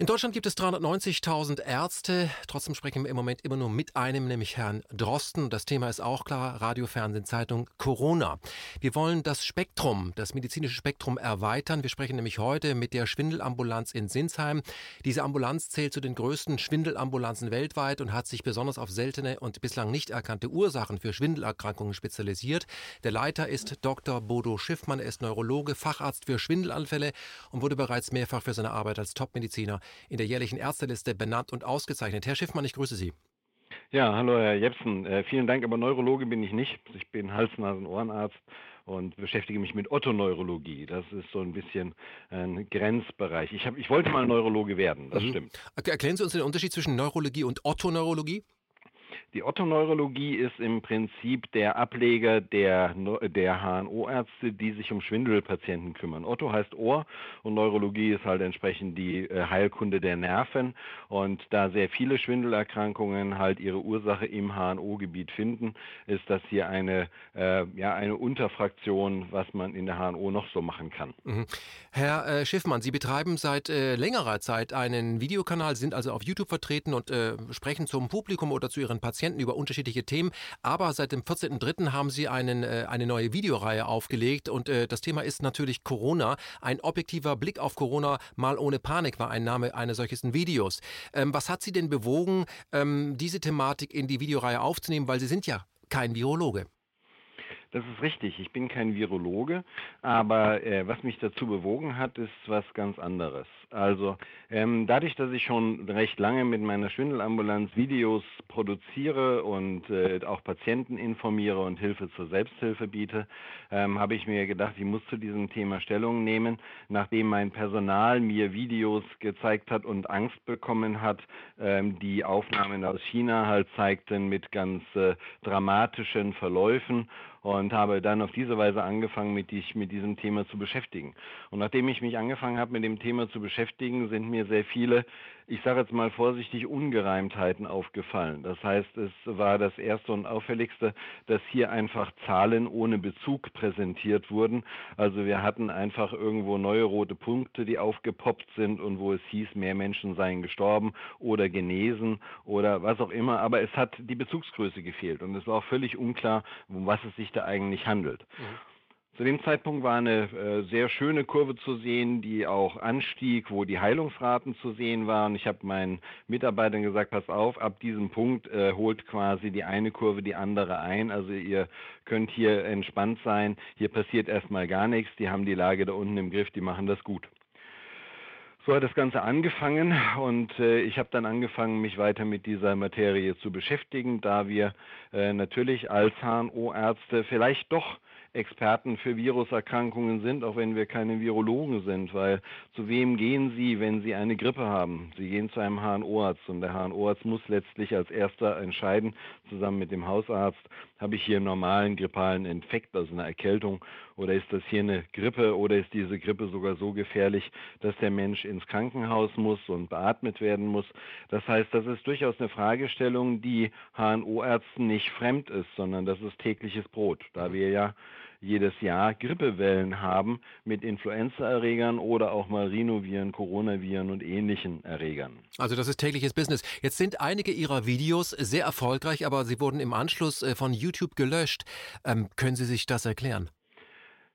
In Deutschland gibt es 390.000 Ärzte. Trotzdem sprechen wir im Moment immer nur mit einem, nämlich Herrn Drosten. Das Thema ist auch klar. Radio, Fernsehen, Zeitung, Corona. Wir wollen das Spektrum, das medizinische Spektrum erweitern. Wir sprechen nämlich heute mit der Schwindelambulanz in Sinsheim. Diese Ambulanz zählt zu den größten Schwindelambulanzen weltweit und hat sich besonders auf seltene und bislang nicht erkannte Ursachen für Schwindelerkrankungen spezialisiert. Der Leiter ist Dr. Bodo Schiffmann. Er ist Neurologe, Facharzt für Schwindelanfälle und wurde bereits mehrfach für seine Arbeit als Topmediziner in der jährlichen Ärzteliste benannt und ausgezeichnet. Herr Schiffmann, ich grüße Sie. Ja, hallo Herr Jepsen. Äh, vielen Dank, aber Neurologe bin ich nicht. Ich bin Hals-, Nasen-, Ohrenarzt und beschäftige mich mit Ottoneurologie. Das ist so ein bisschen ein Grenzbereich. Ich, hab, ich wollte mal Neurologe werden, das mhm. stimmt. Erklären Sie uns den Unterschied zwischen Neurologie und Ottoneurologie? Die Ottoneurologie ist im Prinzip der Ableger der, der HNO-Ärzte, die sich um Schwindelpatienten kümmern. Otto heißt Ohr und Neurologie ist halt entsprechend die äh, Heilkunde der Nerven. Und da sehr viele Schwindelerkrankungen halt ihre Ursache im HNO-Gebiet finden, ist das hier eine, äh, ja, eine Unterfraktion, was man in der HNO noch so machen kann. Mhm. Herr äh, Schiffmann, Sie betreiben seit äh, längerer Zeit einen Videokanal, sind also auf YouTube vertreten und äh, sprechen zum Publikum oder zu Ihren Patienten Patienten über unterschiedliche Themen. Aber seit dem 14.03. haben Sie einen, äh, eine neue Videoreihe aufgelegt und äh, das Thema ist natürlich Corona. Ein objektiver Blick auf Corona mal ohne Panik war ein Name eines solchen Videos. Ähm, was hat Sie denn bewogen, ähm, diese Thematik in die Videoreihe aufzunehmen? Weil Sie sind ja kein Virologe. Das ist richtig. Ich bin kein Virologe, aber äh, was mich dazu bewogen hat, ist was ganz anderes. Also ähm, dadurch, dass ich schon recht lange mit meiner Schwindelambulanz Videos produziere und äh, auch Patienten informiere und Hilfe zur Selbsthilfe biete, ähm, habe ich mir gedacht, ich muss zu diesem Thema Stellung nehmen, nachdem mein Personal mir Videos gezeigt hat und Angst bekommen hat, ähm, die Aufnahmen aus China halt zeigten mit ganz äh, dramatischen Verläufen und habe dann auf diese Weise angefangen, mit, dich, mit diesem Thema zu beschäftigen. Und nachdem ich mich angefangen habe, mit dem Thema zu beschäftigen, sind mir sehr viele, ich sage jetzt mal vorsichtig, Ungereimtheiten aufgefallen. Das heißt, es war das erste und auffälligste, dass hier einfach Zahlen ohne Bezug präsentiert wurden. Also wir hatten einfach irgendwo neue rote Punkte, die aufgepoppt sind und wo es hieß, mehr Menschen seien gestorben oder genesen oder was auch immer. Aber es hat die Bezugsgröße gefehlt und es war auch völlig unklar, um was es sich da eigentlich handelt. Mhm. Zu dem Zeitpunkt war eine äh, sehr schöne Kurve zu sehen, die auch anstieg, wo die Heilungsraten zu sehen waren. Ich habe meinen Mitarbeitern gesagt, pass auf, ab diesem Punkt äh, holt quasi die eine Kurve die andere ein. Also ihr könnt hier entspannt sein. Hier passiert erstmal gar nichts. Die haben die Lage da unten im Griff, die machen das gut. So hat das Ganze angefangen und äh, ich habe dann angefangen, mich weiter mit dieser Materie zu beschäftigen, da wir äh, natürlich als HNO-Ärzte vielleicht doch Experten für Viruserkrankungen sind, auch wenn wir keine Virologen sind, weil zu wem gehen Sie, wenn Sie eine Grippe haben? Sie gehen zu einem HNO-Arzt und der HNO-Arzt muss letztlich als erster entscheiden, zusammen mit dem Hausarzt, habe ich hier einen normalen grippalen Infekt, also eine Erkältung, oder ist das hier eine Grippe oder ist diese Grippe sogar so gefährlich, dass der Mensch ins Krankenhaus muss und beatmet werden muss? Das heißt, das ist durchaus eine Fragestellung, die HNO-Ärzten nicht fremd ist, sondern das ist tägliches Brot, da wir ja jedes Jahr Grippewellen haben mit Influenzaerregern oder auch mal Rhinoviren, Coronaviren und ähnlichen Erregern. Also das ist tägliches Business. Jetzt sind einige Ihrer Videos sehr erfolgreich, aber sie wurden im Anschluss äh, von YouTube gelöscht. Ähm, können Sie sich das erklären?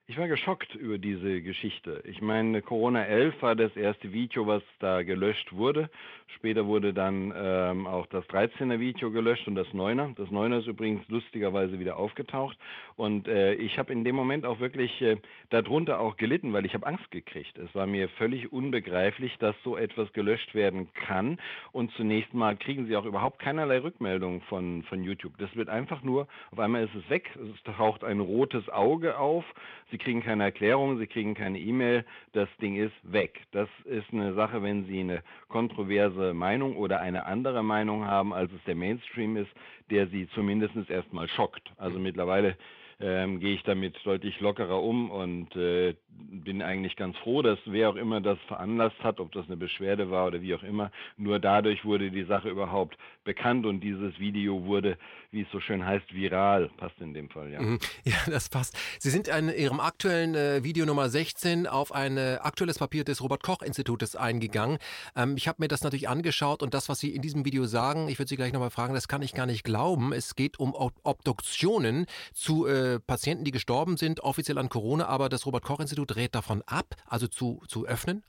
Ich war geschockt über diese Geschichte. Ich meine, Corona 11 war das erste Video, was da gelöscht wurde. Später wurde dann ähm, auch das 13er Video gelöscht und das 9er. Das 9er ist übrigens lustigerweise wieder aufgetaucht. Und äh, ich habe in dem Moment auch wirklich äh, darunter auch gelitten, weil ich habe Angst gekriegt. Es war mir völlig unbegreiflich, dass so etwas gelöscht werden kann. Und zunächst mal kriegen sie auch überhaupt keinerlei Rückmeldung von, von YouTube. Das wird einfach nur, auf einmal ist es weg, es taucht ein rotes Auge auf. Sie kriegen keine Erklärung, Sie kriegen keine E-Mail, das Ding ist weg. Das ist eine Sache, wenn Sie eine kontroverse Meinung oder eine andere Meinung haben, als es der Mainstream ist, der Sie zumindest erstmal schockt. Also mittlerweile ähm, gehe ich damit deutlich lockerer um und äh, bin eigentlich ganz froh, dass wer auch immer das veranlasst hat, ob das eine Beschwerde war oder wie auch immer, nur dadurch wurde die Sache überhaupt bekannt und dieses Video wurde, wie es so schön heißt, viral. Passt in dem Fall, ja. Mhm. Ja, das passt. Sie sind in Ihrem aktuellen äh, Video Nummer 16 auf ein äh, aktuelles Papier des Robert-Koch-Institutes eingegangen. Ähm, ich habe mir das natürlich angeschaut und das, was Sie in diesem Video sagen, ich würde Sie gleich nochmal fragen, das kann ich gar nicht glauben. Es geht um Obduktionen zu äh, Patienten, die gestorben sind, offiziell an Corona, aber das Robert-Koch-Institut rät davon ab, also zu, zu öffnen?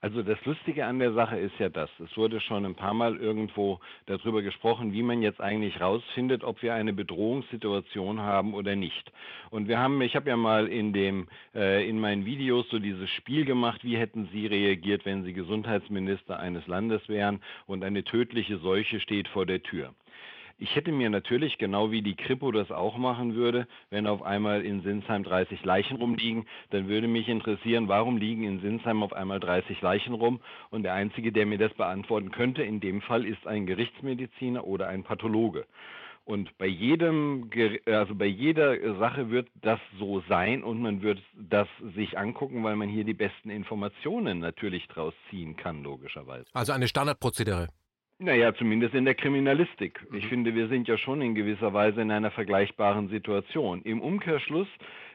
Also das Lustige an der Sache ist ja das, es wurde schon ein paar Mal irgendwo darüber gesprochen, wie man jetzt eigentlich rausfindet, ob wir eine Bedrohungssituation haben oder nicht. Und wir haben, ich habe ja mal in dem, äh, in meinen Videos so dieses Spiel gemacht, wie hätten Sie reagiert, wenn Sie Gesundheitsminister eines Landes wären und eine tödliche Seuche steht vor der Tür. Ich hätte mir natürlich, genau wie die Kripo das auch machen würde, wenn auf einmal in Sinsheim 30 Leichen rumliegen, dann würde mich interessieren, warum liegen in Sinsheim auf einmal 30 Leichen rum? Und der Einzige, der mir das beantworten könnte, in dem Fall ist ein Gerichtsmediziner oder ein Pathologe. Und bei jedem, also bei jeder Sache wird das so sein und man wird das sich angucken, weil man hier die besten Informationen natürlich draus ziehen kann, logischerweise. Also eine Standardprozedere. Naja, zumindest in der Kriminalistik. Ich mhm. finde, wir sind ja schon in gewisser Weise in einer vergleichbaren Situation. Im Umkehrschluss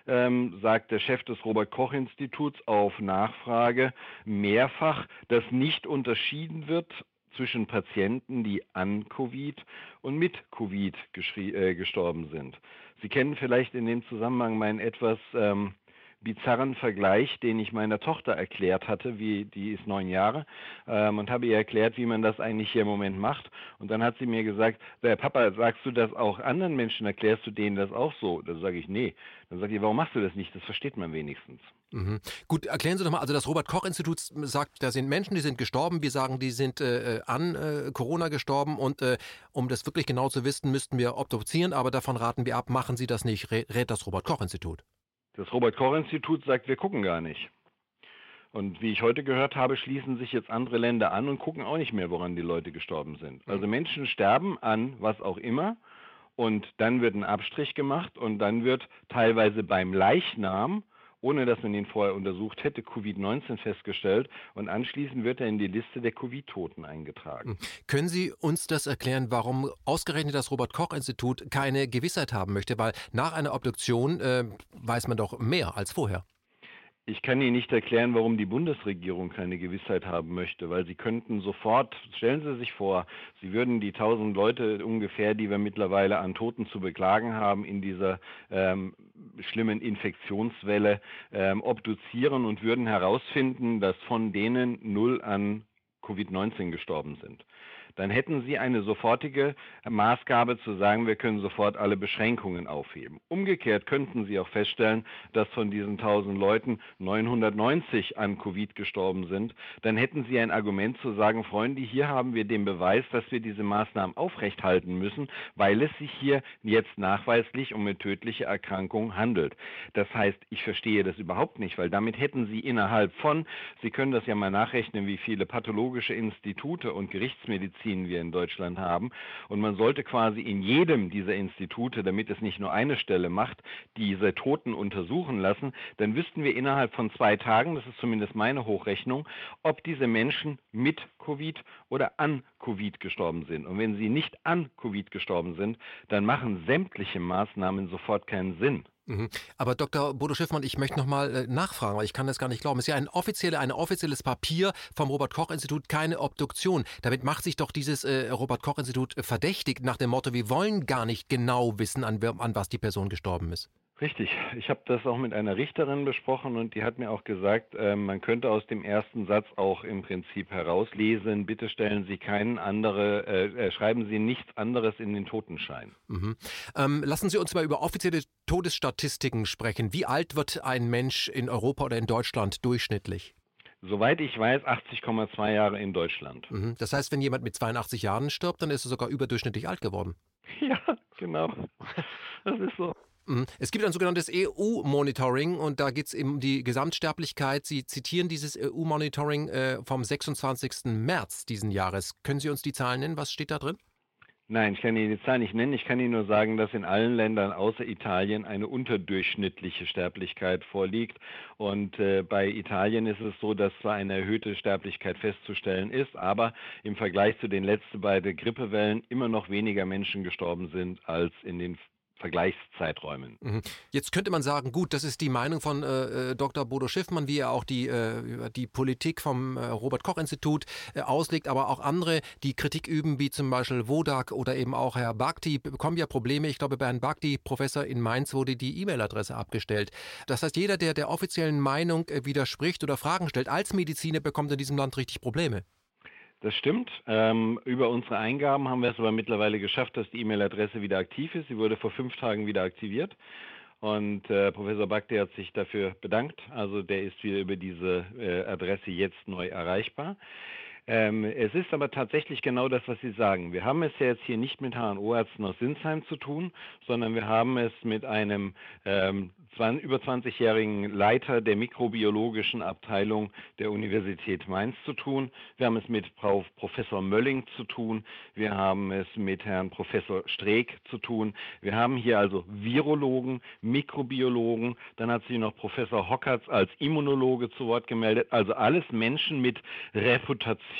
ähm, sagt der Chef des Robert Koch Instituts auf Nachfrage mehrfach, dass nicht unterschieden wird zwischen Patienten, die an Covid und mit Covid äh, gestorben sind. Sie kennen vielleicht in dem Zusammenhang meinen etwas ähm, bizarren Vergleich, den ich meiner Tochter erklärt hatte, wie die ist neun Jahre, ähm, und habe ihr erklärt, wie man das eigentlich hier im Moment macht. Und dann hat sie mir gesagt, Papa, sagst du das auch anderen Menschen, erklärst du denen das auch so? Da sage ich, nee. Dann sage ich, warum machst du das nicht? Das versteht man wenigstens. Mhm. Gut, erklären Sie doch mal, also das Robert-Koch-Institut sagt, da sind Menschen, die sind gestorben, wir sagen, die sind äh, an äh, Corona gestorben und äh, um das wirklich genau zu wissen, müssten wir obduzieren, aber davon raten wir ab, machen Sie das nicht, rät das Robert-Koch-Institut. Das Robert-Koch-Institut sagt, wir gucken gar nicht. Und wie ich heute gehört habe, schließen sich jetzt andere Länder an und gucken auch nicht mehr, woran die Leute gestorben sind. Also Menschen sterben an was auch immer und dann wird ein Abstrich gemacht und dann wird teilweise beim Leichnam ohne dass man ihn vorher untersucht hätte, Covid-19 festgestellt und anschließend wird er in die Liste der Covid-Toten eingetragen. Hm. Können Sie uns das erklären, warum ausgerechnet das Robert-Koch-Institut keine Gewissheit haben möchte? Weil nach einer Obduktion äh, weiß man doch mehr als vorher. Ich kann Ihnen nicht erklären, warum die Bundesregierung keine Gewissheit haben möchte, weil sie könnten sofort, stellen Sie sich vor, Sie würden die tausend Leute ungefähr, die wir mittlerweile an Toten zu beklagen haben, in dieser ähm, schlimmen Infektionswelle ähm, obduzieren und würden herausfinden, dass von denen null an Covid-19 gestorben sind dann hätten Sie eine sofortige Maßgabe zu sagen, wir können sofort alle Beschränkungen aufheben. Umgekehrt könnten Sie auch feststellen, dass von diesen 1000 Leuten 990 an Covid gestorben sind. Dann hätten Sie ein Argument zu sagen, Freunde, hier haben wir den Beweis, dass wir diese Maßnahmen aufrechthalten müssen, weil es sich hier jetzt nachweislich um eine tödliche Erkrankung handelt. Das heißt, ich verstehe das überhaupt nicht, weil damit hätten Sie innerhalb von, Sie können das ja mal nachrechnen, wie viele pathologische Institute und Gerichtsmedizin Medizin wir in Deutschland haben. Und man sollte quasi in jedem dieser Institute, damit es nicht nur eine Stelle macht, diese Toten untersuchen lassen, dann wüssten wir innerhalb von zwei Tagen, das ist zumindest meine Hochrechnung, ob diese Menschen mit Covid oder an Covid gestorben sind. Und wenn sie nicht an Covid gestorben sind, dann machen sämtliche Maßnahmen sofort keinen Sinn. Mhm. Aber Dr. Bodo Schiffmann, ich möchte nochmal äh, nachfragen, weil ich kann das gar nicht glauben. Es ist ja ein, offizielle, ein offizielles Papier vom Robert-Koch-Institut, keine Obduktion. Damit macht sich doch dieses äh, Robert-Koch-Institut verdächtig nach dem Motto, wir wollen gar nicht genau wissen, an, an was die Person gestorben ist. Richtig. Ich habe das auch mit einer Richterin besprochen und die hat mir auch gesagt, äh, man könnte aus dem ersten Satz auch im Prinzip herauslesen, bitte stellen Sie keinen andere, äh, äh, schreiben Sie nichts anderes in den Totenschein. Mhm. Ähm, lassen Sie uns mal über offizielle Todesstatistiken sprechen. Wie alt wird ein Mensch in Europa oder in Deutschland durchschnittlich? Soweit ich weiß, 80,2 Jahre in Deutschland. Mhm. Das heißt, wenn jemand mit 82 Jahren stirbt, dann ist er sogar überdurchschnittlich alt geworden. Ja, genau. Das ist so. Mhm. Es gibt ein sogenanntes EU-Monitoring und da geht es um die Gesamtsterblichkeit. Sie zitieren dieses EU-Monitoring äh, vom 26. März diesen Jahres. Können Sie uns die Zahlen nennen? Was steht da drin? Nein, ich kann Ihnen die Zahl nicht nennen. Ich kann Ihnen nur sagen, dass in allen Ländern außer Italien eine unterdurchschnittliche Sterblichkeit vorliegt. Und äh, bei Italien ist es so, dass zwar eine erhöhte Sterblichkeit festzustellen ist, aber im Vergleich zu den letzten beiden Grippewellen immer noch weniger Menschen gestorben sind als in den Vergleichszeiträumen. Mhm. Jetzt könnte man sagen, gut, das ist die Meinung von äh, äh Dr. Bodo Schiffmann, wie er auch die, äh, die Politik vom äh, Robert-Koch-Institut äh, auslegt, aber auch andere, die Kritik üben, wie zum Beispiel Wodak oder eben auch Herr Bhakti, bekommen ja Probleme. Ich glaube, bei Herrn Bhakti, Professor in Mainz, wurde die E-Mail-Adresse abgestellt. Das heißt, jeder, der der offiziellen Meinung äh, widerspricht oder Fragen stellt, als Mediziner bekommt in diesem Land richtig Probleme. Das stimmt. Ähm, über unsere Eingaben haben wir es aber mittlerweile geschafft, dass die E-Mail-Adresse wieder aktiv ist. Sie wurde vor fünf Tagen wieder aktiviert. Und äh, Professor Bakti hat sich dafür bedankt. Also der ist wieder über diese äh, Adresse jetzt neu erreichbar. Ähm, es ist aber tatsächlich genau das, was Sie sagen. Wir haben es ja jetzt hier nicht mit HNO-Ärzten aus Sinsheim zu tun, sondern wir haben es mit einem ähm, über 20-jährigen Leiter der mikrobiologischen Abteilung der Universität Mainz zu tun. Wir haben es mit Professor Mölling zu tun. Wir haben es mit Herrn Professor Streeck zu tun. Wir haben hier also Virologen, Mikrobiologen. Dann hat sich noch Professor Hockertz als Immunologe zu Wort gemeldet. Also alles Menschen mit Reputation,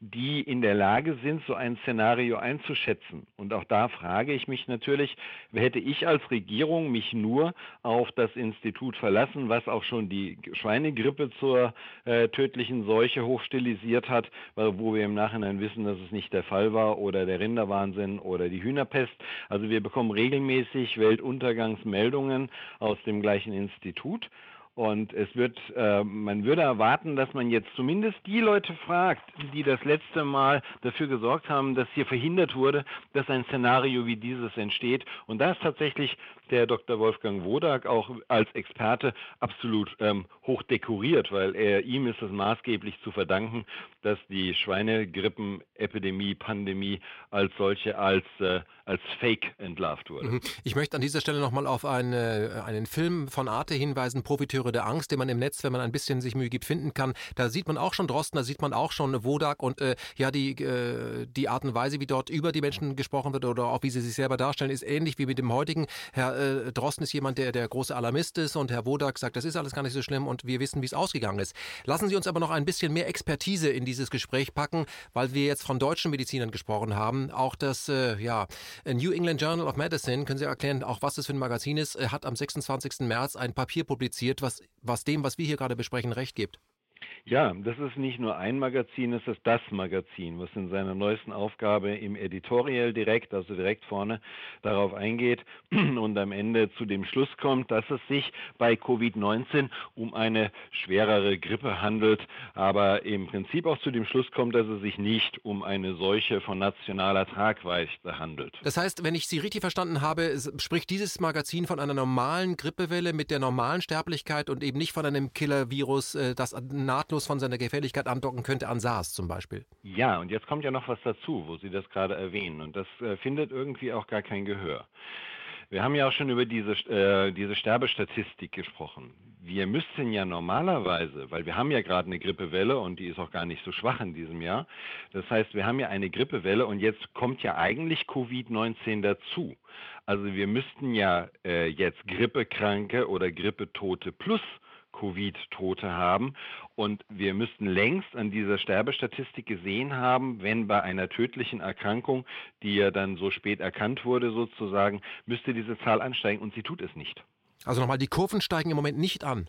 die in der Lage sind, so ein Szenario einzuschätzen. Und auch da frage ich mich natürlich, hätte ich als Regierung mich nur auf das Institut verlassen, was auch schon die Schweinegrippe zur äh, tödlichen Seuche hochstilisiert hat, wo wir im Nachhinein wissen, dass es nicht der Fall war, oder der Rinderwahnsinn oder die Hühnerpest. Also wir bekommen regelmäßig Weltuntergangsmeldungen aus dem gleichen Institut. Und es wird, äh, man würde erwarten, dass man jetzt zumindest die Leute fragt, die das letzte Mal dafür gesorgt haben, dass hier verhindert wurde, dass ein Szenario wie dieses entsteht. Und da ist tatsächlich der Dr. Wolfgang Wodak auch als Experte absolut ähm, hoch dekoriert, weil er, ihm ist es maßgeblich zu verdanken, dass die Schweinegrippenepidemie, Pandemie als solche als, äh, als Fake entlarvt wurde. Mhm. Ich möchte an dieser Stelle nochmal auf eine, einen Film von Arte hinweisen, Profiteure der Angst, den man im Netz, wenn man ein bisschen sich Mühe gibt, finden kann. Da sieht man auch schon Drosten, da sieht man auch schon Wodak und äh, ja, die, äh, die Art und Weise, wie dort über die Menschen gesprochen wird oder auch wie sie sich selber darstellen, ist ähnlich wie mit dem heutigen. Herr äh, Drosten ist jemand, der der große Alarmist ist und Herr Wodak sagt, das ist alles gar nicht so schlimm und wir wissen, wie es ausgegangen ist. Lassen Sie uns aber noch ein bisschen mehr Expertise in dieses Gespräch packen, weil wir jetzt von deutschen Medizinern gesprochen haben. Auch das äh, ja, New England Journal of Medicine, können Sie erklären, auch was das für ein Magazin ist, äh, hat am 26. März ein Papier publiziert, was, was dem, was wir hier gerade besprechen, recht gibt. Ja, das ist nicht nur ein Magazin, es ist das Magazin, was in seiner neuesten Aufgabe im Editorial direkt, also direkt vorne, darauf eingeht und am Ende zu dem Schluss kommt, dass es sich bei Covid-19 um eine schwerere Grippe handelt, aber im Prinzip auch zu dem Schluss kommt, dass es sich nicht um eine Seuche von nationaler Tragweite handelt. Das heißt, wenn ich Sie richtig verstanden habe, spricht dieses Magazin von einer normalen Grippewelle mit der normalen Sterblichkeit und eben nicht von einem Killer-Virus, äh, das nahtlos von seiner Gefährlichkeit andocken könnte an SARS zum Beispiel. Ja, und jetzt kommt ja noch was dazu, wo Sie das gerade erwähnen. Und das äh, findet irgendwie auch gar kein Gehör. Wir haben ja auch schon über diese, äh, diese Sterbestatistik gesprochen. Wir müssten ja normalerweise, weil wir haben ja gerade eine Grippewelle und die ist auch gar nicht so schwach in diesem Jahr. Das heißt, wir haben ja eine Grippewelle und jetzt kommt ja eigentlich Covid-19 dazu. Also wir müssten ja äh, jetzt Grippekranke oder Grippetote plus Covid-Tote haben. Und wir müssten längst an dieser Sterbestatistik gesehen haben, wenn bei einer tödlichen Erkrankung, die ja dann so spät erkannt wurde sozusagen, müsste diese Zahl ansteigen und sie tut es nicht. Also nochmal, die Kurven steigen im Moment nicht an.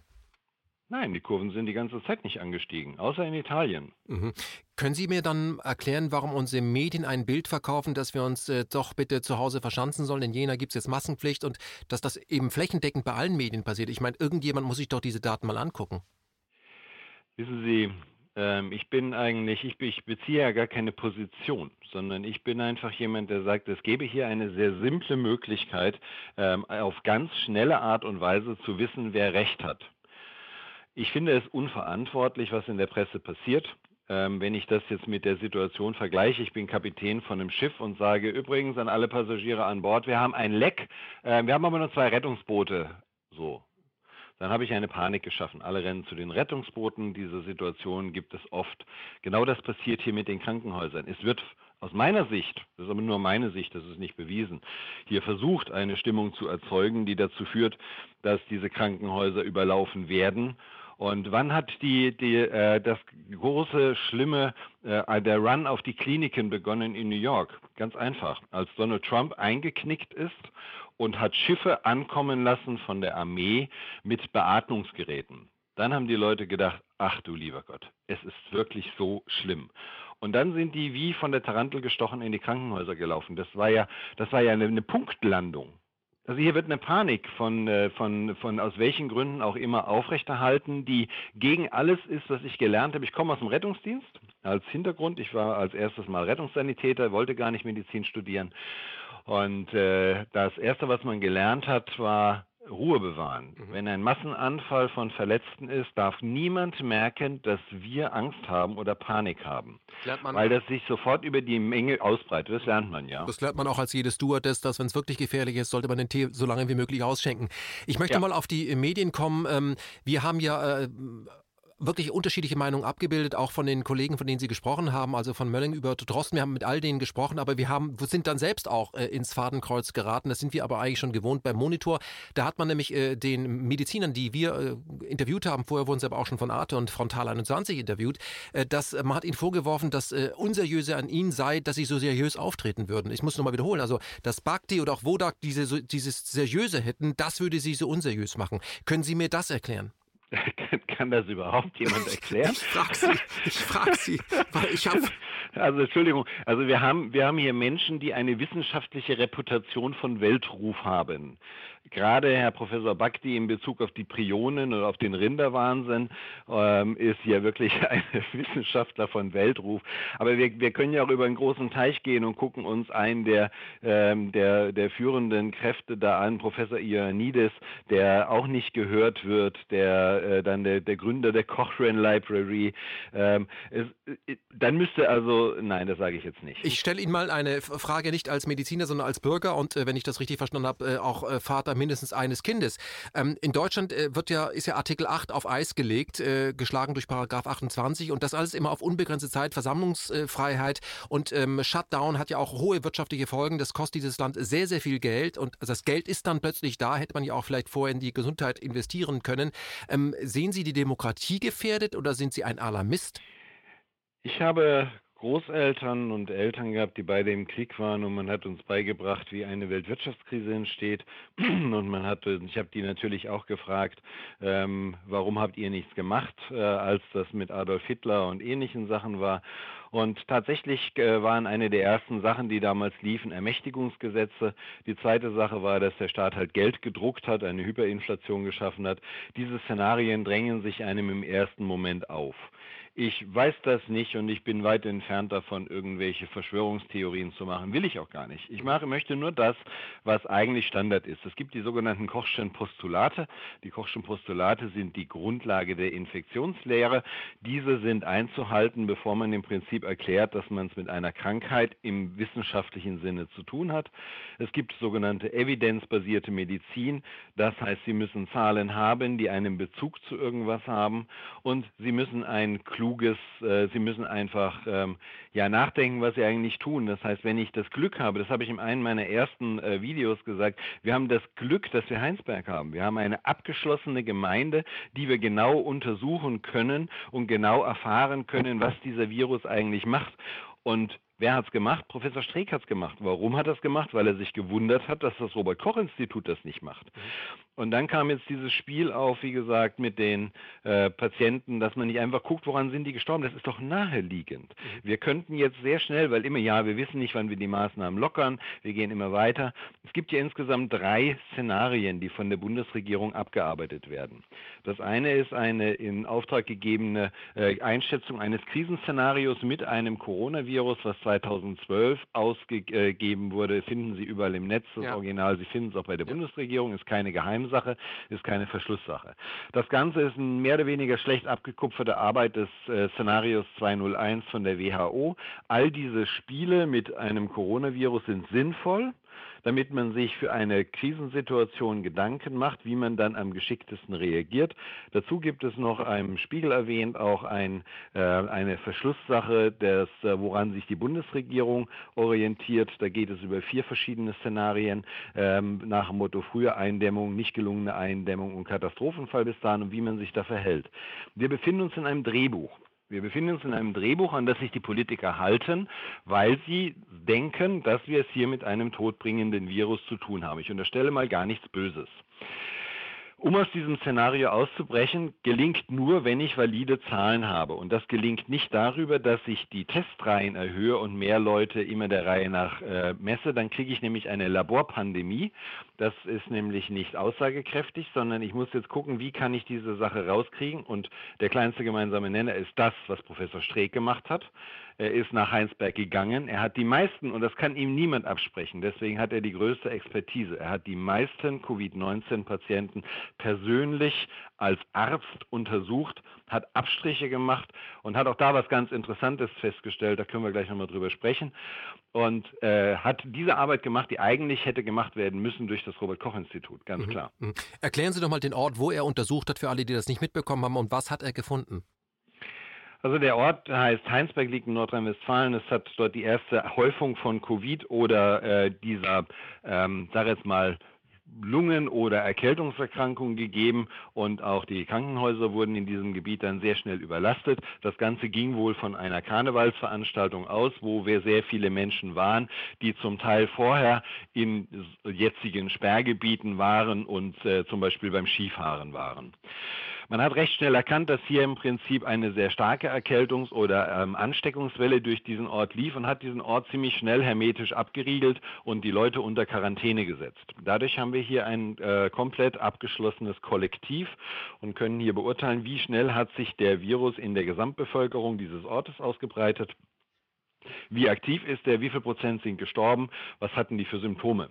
Nein, die Kurven sind die ganze Zeit nicht angestiegen, außer in Italien. Mhm. Können Sie mir dann erklären, warum unsere Medien ein Bild verkaufen, dass wir uns äh, doch bitte zu Hause verschanzen sollen? In Jena gibt es jetzt Massenpflicht und dass das eben flächendeckend bei allen Medien passiert. Ich meine, irgendjemand muss sich doch diese Daten mal angucken. Wissen Sie, ähm, ich bin eigentlich, ich, ich, beziehe ja gar keine Position, sondern ich bin einfach jemand, der sagt, es gäbe hier eine sehr simple Möglichkeit, ähm, auf ganz schnelle Art und Weise zu wissen, wer Recht hat. Ich finde es unverantwortlich, was in der Presse passiert. Ähm, wenn ich das jetzt mit der Situation vergleiche, ich bin Kapitän von einem Schiff und sage übrigens an alle Passagiere an Bord, wir haben ein Leck, äh, wir haben aber nur zwei Rettungsboote. So. Dann habe ich eine Panik geschaffen. Alle rennen zu den Rettungsbooten. Diese Situation gibt es oft. Genau das passiert hier mit den Krankenhäusern. Es wird aus meiner Sicht, das ist aber nur meine Sicht, das ist nicht bewiesen, hier versucht, eine Stimmung zu erzeugen, die dazu führt, dass diese Krankenhäuser überlaufen werden. Und wann hat die, die, äh, das große, schlimme, äh, der Run auf die Kliniken begonnen in New York? Ganz einfach, als Donald Trump eingeknickt ist und hat Schiffe ankommen lassen von der Armee mit Beatmungsgeräten. Dann haben die Leute gedacht, ach du lieber Gott, es ist wirklich so schlimm. Und dann sind die wie von der Tarantel gestochen in die Krankenhäuser gelaufen. Das war ja, das war ja eine, eine Punktlandung. Also hier wird eine Panik von, äh, von, von aus welchen Gründen auch immer aufrechterhalten, die gegen alles ist, was ich gelernt habe. Ich komme aus dem Rettungsdienst als Hintergrund. Ich war als erstes mal Rettungssanitäter, wollte gar nicht Medizin studieren. Und äh, das Erste, was man gelernt hat, war Ruhe bewahren. Mhm. Wenn ein Massenanfall von Verletzten ist, darf niemand merken, dass wir Angst haben oder Panik haben. weil das sich sofort über die Menge ausbreitet. Das lernt man ja. Das lernt man auch als jedes Stewardess, dass wenn es wirklich gefährlich ist, sollte man den Tee so lange wie möglich ausschenken. Ich möchte ja. mal auf die Medien kommen. Ähm, wir haben ja äh, wirklich unterschiedliche Meinungen abgebildet, auch von den Kollegen, von denen Sie gesprochen haben, also von Mölling über Drosten. Wir haben mit all denen gesprochen, aber wir haben, sind dann selbst auch äh, ins Fadenkreuz geraten. Das sind wir aber eigentlich schon gewohnt beim Monitor. Da hat man nämlich äh, den Medizinern, die wir äh, interviewt haben, vorher wurden sie aber auch schon von Arte und Frontal 21 interviewt, äh, dass man hat ihnen vorgeworfen, dass äh, unseriöse an ihnen sei, dass sie so seriös auftreten würden. Ich muss nochmal wiederholen, also dass Bhakti oder auch Wodak diese, so, dieses Seriöse hätten, das würde sie so unseriös machen. Können Sie mir das erklären? Kann das überhaupt jemand erklären? Ich frage Sie, ich frage Sie, weil ich habe also Entschuldigung, also wir haben, wir haben hier Menschen, die eine wissenschaftliche Reputation von Weltruf haben. Gerade Herr Professor Bakti in Bezug auf die Prionen oder auf den Rinderwahnsinn ähm, ist ja wirklich ein Wissenschaftler von Weltruf. Aber wir, wir können ja auch über einen großen Teich gehen und gucken uns einen der, ähm, der, der führenden Kräfte da an, Professor Ioannidis, der auch nicht gehört wird, der äh, dann der, der Gründer der Cochrane Library. Ähm, es, äh, dann müsste also, nein, das sage ich jetzt nicht. Ich stelle Ihnen mal eine Frage nicht als Mediziner, sondern als Bürger und äh, wenn ich das richtig verstanden habe, äh, auch äh, Vater mindestens eines Kindes. Ähm, in Deutschland äh, wird ja, ist ja Artikel 8 auf Eis gelegt, äh, geschlagen durch Paragraph 28 und das alles immer auf unbegrenzte Zeit, Versammlungsfreiheit und ähm, Shutdown hat ja auch hohe wirtschaftliche Folgen. Das kostet dieses Land sehr, sehr viel Geld und das Geld ist dann plötzlich da, hätte man ja auch vielleicht vorher in die Gesundheit investieren können. Ähm, sehen Sie die Demokratie gefährdet oder sind Sie ein Alarmist? Ich habe Großeltern und Eltern gehabt, die beide im Krieg waren und man hat uns beigebracht, wie eine Weltwirtschaftskrise entsteht. Und man hat, ich habe die natürlich auch gefragt, ähm, warum habt ihr nichts gemacht, äh, als das mit Adolf Hitler und ähnlichen Sachen war. Und tatsächlich äh, waren eine der ersten Sachen, die damals liefen, Ermächtigungsgesetze. Die zweite Sache war, dass der Staat halt Geld gedruckt hat, eine Hyperinflation geschaffen hat. Diese Szenarien drängen sich einem im ersten Moment auf. Ich weiß das nicht und ich bin weit entfernt davon, irgendwelche Verschwörungstheorien zu machen. Will ich auch gar nicht. Ich mache, möchte nur das, was eigentlich Standard ist. Es gibt die sogenannten Kochschen Postulate. Die Kochschen Postulate sind die Grundlage der Infektionslehre. Diese sind einzuhalten, bevor man im Prinzip erklärt, dass man es mit einer Krankheit im wissenschaftlichen Sinne zu tun hat. Es gibt sogenannte evidenzbasierte Medizin. Das heißt, Sie müssen Zahlen haben, die einen Bezug zu irgendwas haben und Sie müssen ein kluges, äh, sie müssen einfach ähm, ja nachdenken, was sie eigentlich tun. Das heißt, wenn ich das Glück habe, das habe ich in einem meiner ersten äh, Videos gesagt, wir haben das Glück, dass wir Heinsberg haben. Wir haben eine abgeschlossene Gemeinde, die wir genau untersuchen können und genau erfahren können, was dieser Virus eigentlich macht. Und Wer hat es gemacht? Professor Streeck hat es gemacht. Warum hat er es gemacht? Weil er sich gewundert hat, dass das Robert-Koch-Institut das nicht macht. Und dann kam jetzt dieses Spiel auf, wie gesagt, mit den äh, Patienten, dass man nicht einfach guckt, woran sind die gestorben. Das ist doch naheliegend. Mhm. Wir könnten jetzt sehr schnell, weil immer, ja, wir wissen nicht, wann wir die Maßnahmen lockern, wir gehen immer weiter. Es gibt ja insgesamt drei Szenarien, die von der Bundesregierung abgearbeitet werden. Das eine ist eine in Auftrag gegebene äh, Einschätzung eines Krisenszenarios mit einem Coronavirus, was 2012 ausgegeben wurde. Finden Sie überall im Netz das ja. Original. Sie finden es auch bei der ja. Bundesregierung, ist keine Geheimnis. Geheimsache, ist keine Verschlusssache. Das Ganze ist eine mehr oder weniger schlecht abgekupferte Arbeit des äh, Szenarios 201 von der WHO. All diese Spiele mit einem Coronavirus sind sinnvoll damit man sich für eine Krisensituation Gedanken macht, wie man dann am geschicktesten reagiert. Dazu gibt es noch im Spiegel erwähnt auch ein, äh, eine Verschlusssache, des, äh, woran sich die Bundesregierung orientiert. Da geht es über vier verschiedene Szenarien ähm, nach dem Motto frühe Eindämmung, nicht gelungene Eindämmung und Katastrophenfall bis dahin und wie man sich da verhält. Wir befinden uns in einem Drehbuch. Wir befinden uns in einem Drehbuch, an das sich die Politiker halten, weil sie denken, dass wir es hier mit einem todbringenden Virus zu tun haben. Ich unterstelle mal gar nichts Böses. Um aus diesem Szenario auszubrechen, gelingt nur, wenn ich valide Zahlen habe. Und das gelingt nicht darüber, dass ich die Testreihen erhöhe und mehr Leute immer der Reihe nach äh, messe. Dann kriege ich nämlich eine Laborpandemie. Das ist nämlich nicht aussagekräftig, sondern ich muss jetzt gucken, wie kann ich diese Sache rauskriegen. Und der kleinste gemeinsame Nenner ist das, was Professor Streeck gemacht hat. Er ist nach Heinsberg gegangen. Er hat die meisten, und das kann ihm niemand absprechen, deswegen hat er die größte Expertise. Er hat die meisten Covid-19-Patienten persönlich als Arzt untersucht, hat Abstriche gemacht und hat auch da was ganz Interessantes festgestellt. Da können wir gleich nochmal drüber sprechen. Und äh, hat diese Arbeit gemacht, die eigentlich hätte gemacht werden müssen durch das Robert-Koch-Institut, ganz mhm. klar. Mhm. Erklären Sie doch mal den Ort, wo er untersucht hat, für alle, die das nicht mitbekommen haben, und was hat er gefunden? Also der Ort heißt Heinsberg, liegt in Nordrhein-Westfalen. Es hat dort die erste Häufung von Covid oder äh, dieser, ähm, sag jetzt mal, Lungen- oder Erkältungserkrankungen gegeben und auch die Krankenhäuser wurden in diesem Gebiet dann sehr schnell überlastet. Das Ganze ging wohl von einer Karnevalsveranstaltung aus, wo wir sehr viele Menschen waren, die zum Teil vorher in jetzigen Sperrgebieten waren und äh, zum Beispiel beim Skifahren waren. Man hat recht schnell erkannt, dass hier im Prinzip eine sehr starke Erkältungs- oder ähm, Ansteckungswelle durch diesen Ort lief und hat diesen Ort ziemlich schnell hermetisch abgeriegelt und die Leute unter Quarantäne gesetzt. Dadurch haben wir hier ein äh, komplett abgeschlossenes Kollektiv und können hier beurteilen, wie schnell hat sich der Virus in der Gesamtbevölkerung dieses Ortes ausgebreitet. Wie aktiv ist der? Wie viel Prozent sind gestorben? Was hatten die für Symptome?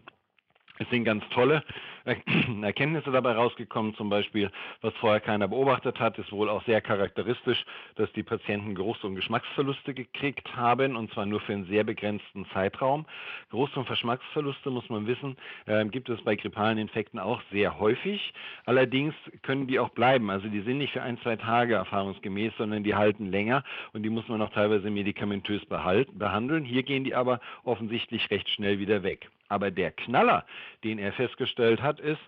Es sind ganz tolle Erkenntnisse dabei rausgekommen, zum Beispiel, was vorher keiner beobachtet hat, ist wohl auch sehr charakteristisch, dass die Patienten Geruchs- und Geschmacksverluste gekriegt haben, und zwar nur für einen sehr begrenzten Zeitraum. Geruchs- und Geschmacksverluste, muss man wissen, äh, gibt es bei grippalen Infekten auch sehr häufig. Allerdings können die auch bleiben. Also die sind nicht für ein, zwei Tage erfahrungsgemäß, sondern die halten länger und die muss man auch teilweise medikamentös behandeln. Hier gehen die aber offensichtlich recht schnell wieder weg. Aber der Knaller, den er festgestellt hat, ist,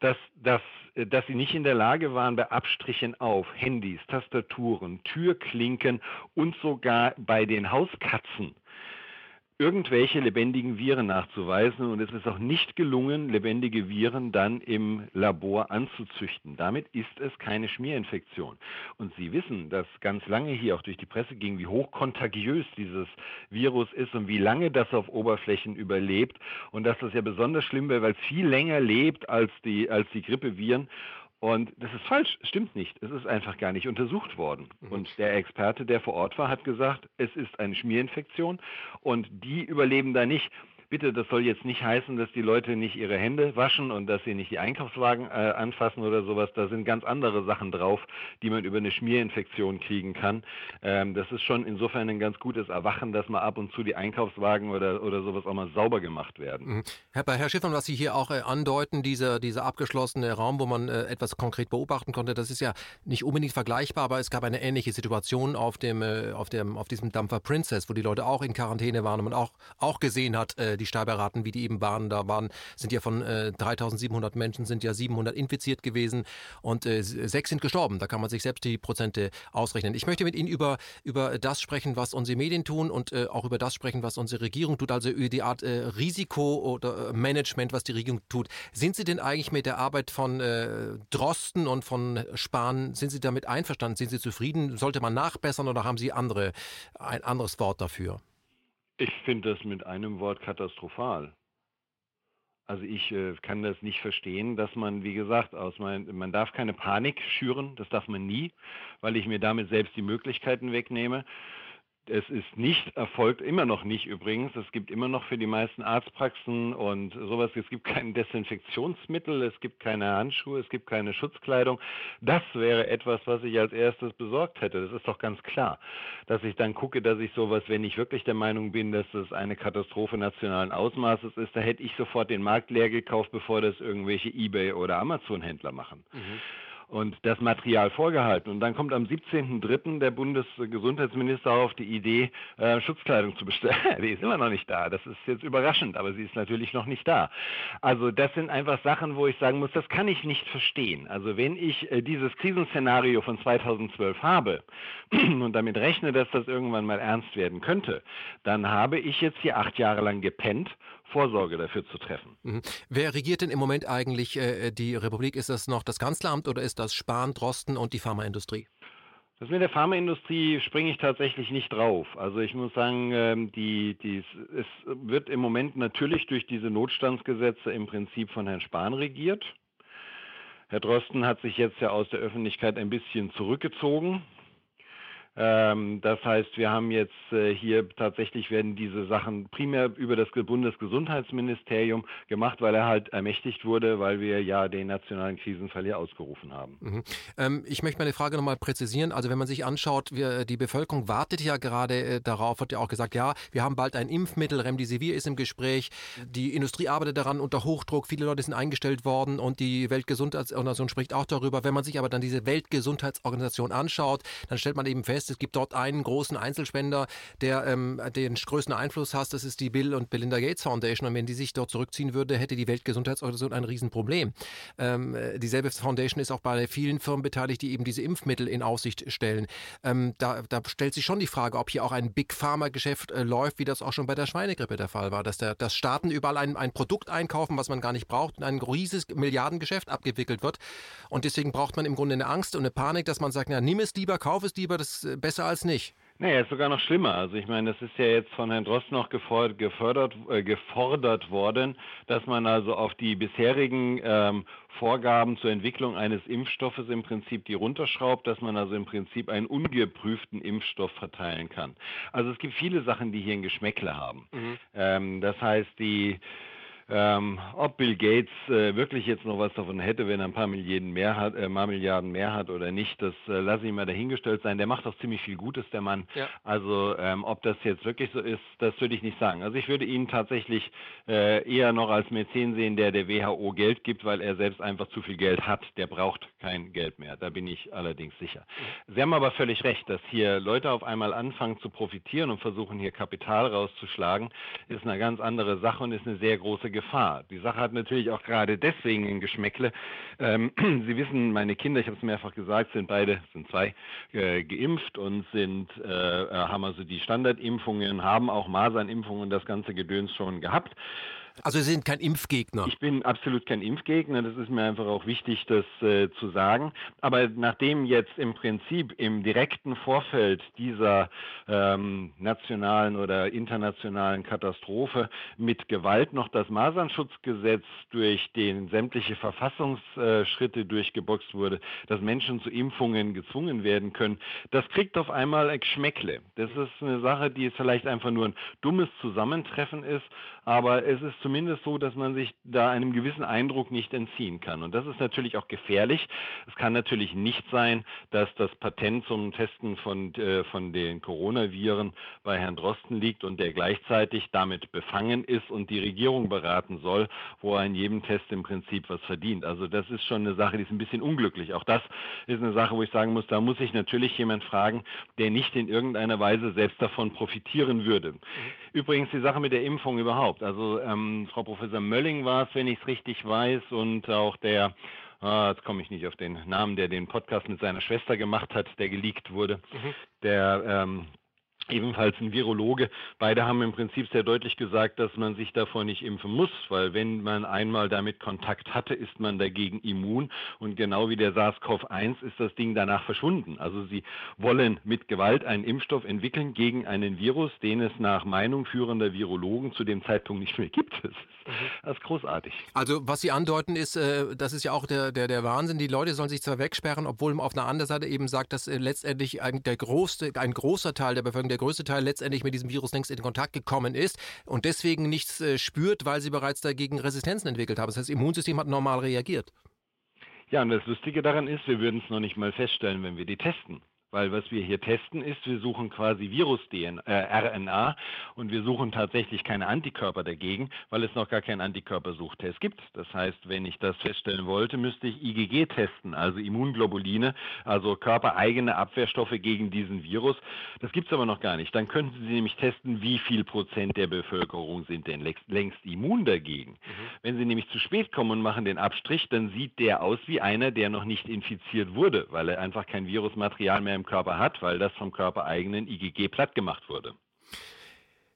dass, dass, dass sie nicht in der Lage waren, bei Abstrichen auf Handys, Tastaturen, Türklinken und sogar bei den Hauskatzen irgendwelche lebendigen Viren nachzuweisen und es ist auch nicht gelungen, lebendige Viren dann im Labor anzuzüchten. Damit ist es keine Schmierinfektion. Und Sie wissen, dass ganz lange hier auch durch die Presse ging, wie hochkontagiös dieses Virus ist und wie lange das auf Oberflächen überlebt und dass das ja besonders schlimm wäre, weil es viel länger lebt als die, als die Grippeviren. Und das ist falsch, stimmt nicht. Es ist einfach gar nicht untersucht worden. Mhm. Und der Experte, der vor Ort war, hat gesagt, es ist eine Schmierinfektion und die überleben da nicht bitte, das soll jetzt nicht heißen, dass die Leute nicht ihre Hände waschen und dass sie nicht die Einkaufswagen äh, anfassen oder sowas. Da sind ganz andere Sachen drauf, die man über eine Schmierinfektion kriegen kann. Ähm, das ist schon insofern ein ganz gutes Erwachen, dass mal ab und zu die Einkaufswagen oder, oder sowas auch mal sauber gemacht werden. Mhm. Herr, Herr Schiffmann, was Sie hier auch äh, andeuten, dieser, dieser abgeschlossene Raum, wo man äh, etwas konkret beobachten konnte, das ist ja nicht unbedingt vergleichbar, aber es gab eine ähnliche Situation auf, dem, äh, auf, dem, auf diesem Dampfer Princess, wo die Leute auch in Quarantäne waren und man auch, auch gesehen hat, äh, die Sterberaten, wie die eben waren, da waren, sind ja von äh, 3700 Menschen sind ja 700 infiziert gewesen und äh, sechs sind gestorben. Da kann man sich selbst die Prozente ausrechnen. Ich möchte mit Ihnen über, über das sprechen, was unsere Medien tun und äh, auch über das sprechen, was unsere Regierung tut, also über die Art äh, Risiko oder äh, Management, was die Regierung tut. Sind Sie denn eigentlich mit der Arbeit von äh, Drosten und von Spahn, sind Sie damit einverstanden? Sind Sie zufrieden? Sollte man nachbessern oder haben Sie andere, ein anderes Wort dafür? Ich finde das mit einem Wort katastrophal. Also ich äh, kann das nicht verstehen, dass man, wie gesagt, aus mein, man darf keine Panik schüren, das darf man nie, weil ich mir damit selbst die Möglichkeiten wegnehme. Es ist nicht erfolgt, immer noch nicht übrigens. Es gibt immer noch für die meisten Arztpraxen und sowas, es gibt kein Desinfektionsmittel, es gibt keine Handschuhe, es gibt keine Schutzkleidung. Das wäre etwas, was ich als erstes besorgt hätte. Das ist doch ganz klar, dass ich dann gucke, dass ich sowas, wenn ich wirklich der Meinung bin, dass es eine Katastrophe nationalen Ausmaßes ist, da hätte ich sofort den Markt leer gekauft, bevor das irgendwelche eBay oder Amazon-Händler machen. Mhm und das Material vorgehalten. Und dann kommt am 17.03. der Bundesgesundheitsminister auf die Idee, äh, Schutzkleidung zu bestellen. die ist immer noch nicht da. Das ist jetzt überraschend, aber sie ist natürlich noch nicht da. Also das sind einfach Sachen, wo ich sagen muss, das kann ich nicht verstehen. Also wenn ich äh, dieses Krisenszenario von 2012 habe und damit rechne, dass das irgendwann mal ernst werden könnte, dann habe ich jetzt hier acht Jahre lang gepennt Vorsorge dafür zu treffen. Mhm. Wer regiert denn im Moment eigentlich äh, die Republik? Ist das noch das Kanzleramt oder ist das Spahn, Drosten und die Pharmaindustrie? Das mit der Pharmaindustrie springe ich tatsächlich nicht drauf. Also ich muss sagen, ähm, die, die, es wird im Moment natürlich durch diese Notstandsgesetze im Prinzip von Herrn Spahn regiert. Herr Drosten hat sich jetzt ja aus der Öffentlichkeit ein bisschen zurückgezogen. Ähm, das heißt, wir haben jetzt äh, hier tatsächlich werden diese Sachen primär über das Bundesgesundheitsministerium gemacht, weil er halt ermächtigt wurde, weil wir ja den nationalen Krisenfall hier ausgerufen haben. Mhm. Ähm, ich möchte meine Frage nochmal präzisieren. Also wenn man sich anschaut, wir, die Bevölkerung wartet ja gerade äh, darauf, wird ja auch gesagt, ja, wir haben bald ein Impfmittel, Remdesivir ist im Gespräch, die Industrie arbeitet daran unter Hochdruck, viele Leute sind eingestellt worden und die Weltgesundheitsorganisation spricht auch darüber. Wenn man sich aber dann diese Weltgesundheitsorganisation anschaut, dann stellt man eben fest, fest, es gibt dort einen großen Einzelspender, der ähm, den größten Einfluss hat, das ist die Bill und Belinda Gates Foundation. Und wenn die sich dort zurückziehen würde, hätte die Weltgesundheitsorganisation ein Riesenproblem. Ähm, dieselbe Foundation ist auch bei vielen Firmen beteiligt, die eben diese Impfmittel in Aussicht stellen. Ähm, da, da, stellt sich schon die Frage, ob hier auch ein Big Pharma-Geschäft äh, läuft, wie das auch schon bei der Schweinegrippe der Fall war, dass, der, dass Staaten überall ein, ein Produkt einkaufen, was man gar nicht braucht, und ein riesiges Milliardengeschäft abgewickelt wird. Und deswegen braucht man im Grunde eine Angst und eine Panik, dass man sagt, na, nimm es lieber, kauf es lieber, das äh, besser als nicht. Naja, ist sogar noch schlimmer. Also ich meine, das ist ja jetzt von Herrn Drost noch gefordert, gefördert, äh, gefordert worden, dass man also auf die bisherigen ähm, Vorgaben zur Entwicklung eines Impfstoffes im Prinzip die runterschraubt, dass man also im Prinzip einen ungeprüften Impfstoff verteilen kann. Also es gibt viele Sachen, die hier ein Geschmäckle haben. Mhm. Ähm, das heißt, die ähm, ob Bill Gates äh, wirklich jetzt noch was davon hätte, wenn er ein paar Milliarden mehr hat, äh, Milliarden mehr hat oder nicht, das äh, lasse ich mal dahingestellt sein. Der macht auch ziemlich viel Gutes, der Mann. Ja. Also ähm, ob das jetzt wirklich so ist, das würde ich nicht sagen. Also ich würde ihn tatsächlich äh, eher noch als Mäzen sehen, der der WHO Geld gibt, weil er selbst einfach zu viel Geld hat. Der braucht kein Geld mehr. Da bin ich allerdings sicher. Mhm. Sie haben aber völlig recht, dass hier Leute auf einmal anfangen zu profitieren und versuchen hier Kapital rauszuschlagen, ist eine ganz andere Sache und ist eine sehr große Gefahr. Die Sache hat natürlich auch gerade deswegen ein Geschmäckle. Ähm, Sie wissen, meine Kinder, ich habe es mehrfach gesagt, sind beide, sind zwei, äh, geimpft und sind, äh, äh haben also die Standardimpfungen, haben auch Masernimpfungen und das ganze Gedöns schon gehabt. Also Sie sind kein Impfgegner. Ich bin absolut kein Impfgegner, das ist mir einfach auch wichtig, das äh, zu sagen. Aber nachdem jetzt im Prinzip im direkten Vorfeld dieser ähm, nationalen oder internationalen Katastrophe mit Gewalt noch das Masernschutzgesetz durch den sämtliche Verfassungsschritte durchgeboxt wurde, dass Menschen zu Impfungen gezwungen werden können, das kriegt auf einmal ein Geschmäckle. Das ist eine Sache, die vielleicht einfach nur ein dummes Zusammentreffen ist, aber es ist zumindest so, dass man sich da einem gewissen Eindruck nicht entziehen kann. Und das ist natürlich auch gefährlich. Es kann natürlich nicht sein, dass das Patent zum Testen von, äh, von den Coronaviren bei Herrn Drosten liegt und der gleichzeitig damit befangen ist und die Regierung beraten soll, wo er in jedem Test im Prinzip was verdient. Also das ist schon eine Sache, die ist ein bisschen unglücklich. Auch das ist eine Sache, wo ich sagen muss, da muss ich natürlich jemand fragen, der nicht in irgendeiner Weise selbst davon profitieren würde. Mhm. Übrigens die Sache mit der Impfung überhaupt. Also ähm, Frau Professor Mölling war es, wenn ich es richtig weiß, und auch der Ah, jetzt komme ich nicht auf den Namen, der den Podcast mit seiner Schwester gemacht hat, der geleakt wurde. Mhm. Der ähm, ebenfalls ein Virologe. Beide haben im Prinzip sehr deutlich gesagt, dass man sich davor nicht impfen muss, weil wenn man einmal damit Kontakt hatte, ist man dagegen immun und genau wie der SARS-CoV-1 ist das Ding danach verschwunden. Also sie wollen mit Gewalt einen Impfstoff entwickeln gegen einen Virus, den es nach Meinung führender Virologen zu dem Zeitpunkt nicht mehr gibt. Das ist, mhm. das ist großartig. Also was Sie andeuten ist, äh, das ist ja auch der, der, der Wahnsinn, die Leute sollen sich zwar wegsperren, obwohl man auf einer anderen Seite eben sagt, dass äh, letztendlich ein, der große, ein großer Teil der Bevölkerung, der größte Teil letztendlich mit diesem Virus längst in Kontakt gekommen ist und deswegen nichts äh, spürt, weil sie bereits dagegen Resistenzen entwickelt haben. Das heißt, das Immunsystem hat normal reagiert. Ja, und das Lustige daran ist, wir würden es noch nicht mal feststellen, wenn wir die testen. Weil was wir hier testen ist, wir suchen quasi Virus-RNA äh, und wir suchen tatsächlich keine Antikörper dagegen, weil es noch gar keinen Antikörpersuchtest gibt. Das heißt, wenn ich das feststellen wollte, müsste ich IgG testen, also Immunglobuline, also körpereigene Abwehrstoffe gegen diesen Virus. Das gibt es aber noch gar nicht. Dann könnten Sie nämlich testen, wie viel Prozent der Bevölkerung sind denn längst immun dagegen. Mhm. Wenn Sie nämlich zu spät kommen und machen den Abstrich, dann sieht der aus wie einer, der noch nicht infiziert wurde, weil er einfach kein Virusmaterial mehr im im Körper hat, weil das vom körpereigenen IgG platt gemacht wurde.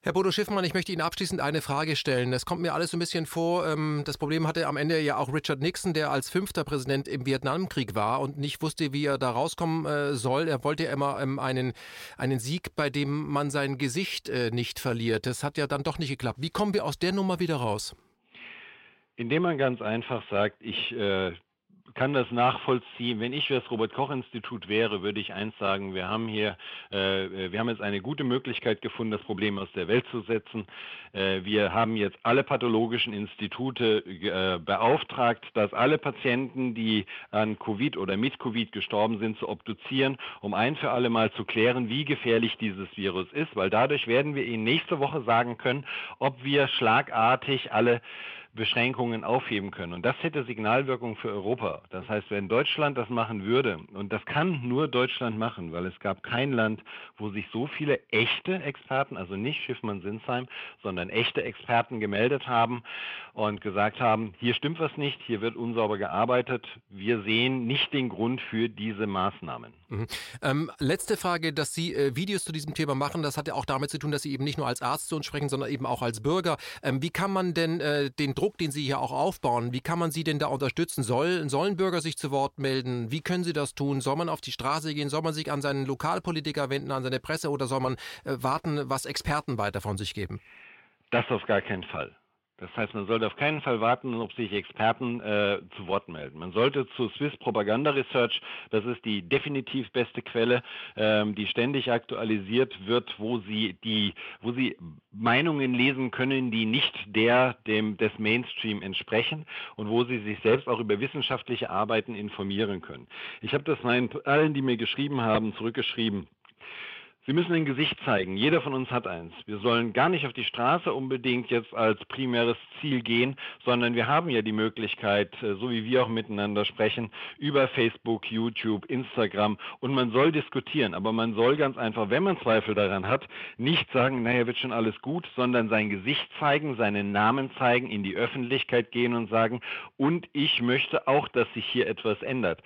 Herr Bodo Schiffmann, ich möchte Ihnen abschließend eine Frage stellen. Es kommt mir alles so ein bisschen vor, ähm, das Problem hatte am Ende ja auch Richard Nixon, der als fünfter Präsident im Vietnamkrieg war und nicht wusste, wie er da rauskommen äh, soll. Er wollte immer ähm, einen, einen Sieg, bei dem man sein Gesicht äh, nicht verliert. Das hat ja dann doch nicht geklappt. Wie kommen wir aus der Nummer wieder raus? Indem man ganz einfach sagt, ich äh, kann das nachvollziehen. Wenn ich das Robert-Koch-Institut wäre, würde ich eins sagen, wir haben hier, äh, wir haben jetzt eine gute Möglichkeit gefunden, das Problem aus der Welt zu setzen. Äh, wir haben jetzt alle pathologischen Institute äh, beauftragt, dass alle Patienten, die an Covid oder mit Covid gestorben sind, zu obduzieren, um ein für alle Mal zu klären, wie gefährlich dieses Virus ist, weil dadurch werden wir Ihnen nächste Woche sagen können, ob wir schlagartig alle Beschränkungen aufheben können. Und das hätte Signalwirkung für Europa. Das heißt, wenn Deutschland das machen würde, und das kann nur Deutschland machen, weil es gab kein Land, wo sich so viele echte Experten, also nicht Schiffmann-Sinsheim, sondern echte Experten gemeldet haben und gesagt haben, hier stimmt was nicht, hier wird unsauber gearbeitet, wir sehen nicht den Grund für diese Maßnahmen. Mhm. Ähm, letzte Frage, dass Sie äh, Videos zu diesem Thema machen, das hat ja auch damit zu tun, dass Sie eben nicht nur als Arzt zu uns sprechen, sondern eben auch als Bürger. Ähm, wie kann man denn äh, den Druck Druck, den Sie hier auch aufbauen, wie kann man Sie denn da unterstützen? Soll, sollen Bürger sich zu Wort melden? Wie können Sie das tun? Soll man auf die Straße gehen? Soll man sich an seinen Lokalpolitiker wenden, an seine Presse oder soll man äh, warten, was Experten weiter von sich geben? Das auf gar keinen Fall. Das heißt, man sollte auf keinen Fall warten, ob sich Experten äh, zu Wort melden. Man sollte zu Swiss Propaganda Research, das ist die definitiv beste Quelle, ähm, die ständig aktualisiert wird, wo sie die, wo sie Meinungen lesen können, die nicht der dem des Mainstream entsprechen und wo sie sich selbst auch über wissenschaftliche Arbeiten informieren können. Ich habe das meinen allen, die mir geschrieben haben, zurückgeschrieben. Sie müssen ein Gesicht zeigen. Jeder von uns hat eins. Wir sollen gar nicht auf die Straße unbedingt jetzt als primäres Ziel gehen, sondern wir haben ja die Möglichkeit, äh, so wie wir auch miteinander sprechen, über Facebook, YouTube, Instagram und man soll diskutieren. Aber man soll ganz einfach, wenn man Zweifel daran hat, nicht sagen, naja, wird schon alles gut, sondern sein Gesicht zeigen, seinen Namen zeigen, in die Öffentlichkeit gehen und sagen, und ich möchte auch, dass sich hier etwas ändert.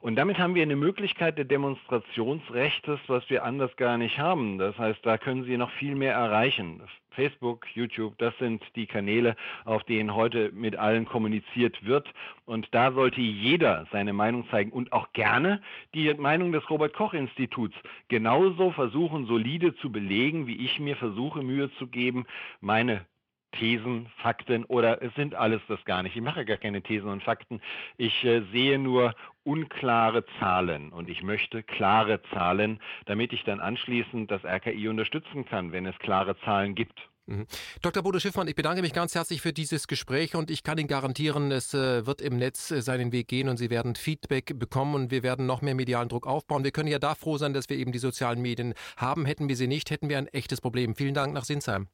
Und damit haben wir eine Möglichkeit der Demonstrationsrechtes, was wir anders gar nicht haben. Das heißt, da können Sie noch viel mehr erreichen. Facebook, YouTube, das sind die Kanäle, auf denen heute mit allen kommuniziert wird. Und da sollte jeder seine Meinung zeigen und auch gerne die Meinung des Robert Koch Instituts genauso versuchen, solide zu belegen, wie ich mir versuche, Mühe zu geben, meine Thesen, Fakten oder es sind alles das gar nicht. Ich mache gar keine Thesen und Fakten. Ich äh, sehe nur unklare Zahlen und ich möchte klare Zahlen, damit ich dann anschließend das RKI unterstützen kann, wenn es klare Zahlen gibt. Mhm. Dr. Bodo Schiffmann, ich bedanke mich ganz herzlich für dieses Gespräch und ich kann Ihnen garantieren, es äh, wird im Netz äh, seinen Weg gehen und Sie werden Feedback bekommen und wir werden noch mehr medialen Druck aufbauen. Wir können ja da froh sein, dass wir eben die sozialen Medien haben. Hätten wir sie nicht, hätten wir ein echtes Problem. Vielen Dank nach Sinsheim.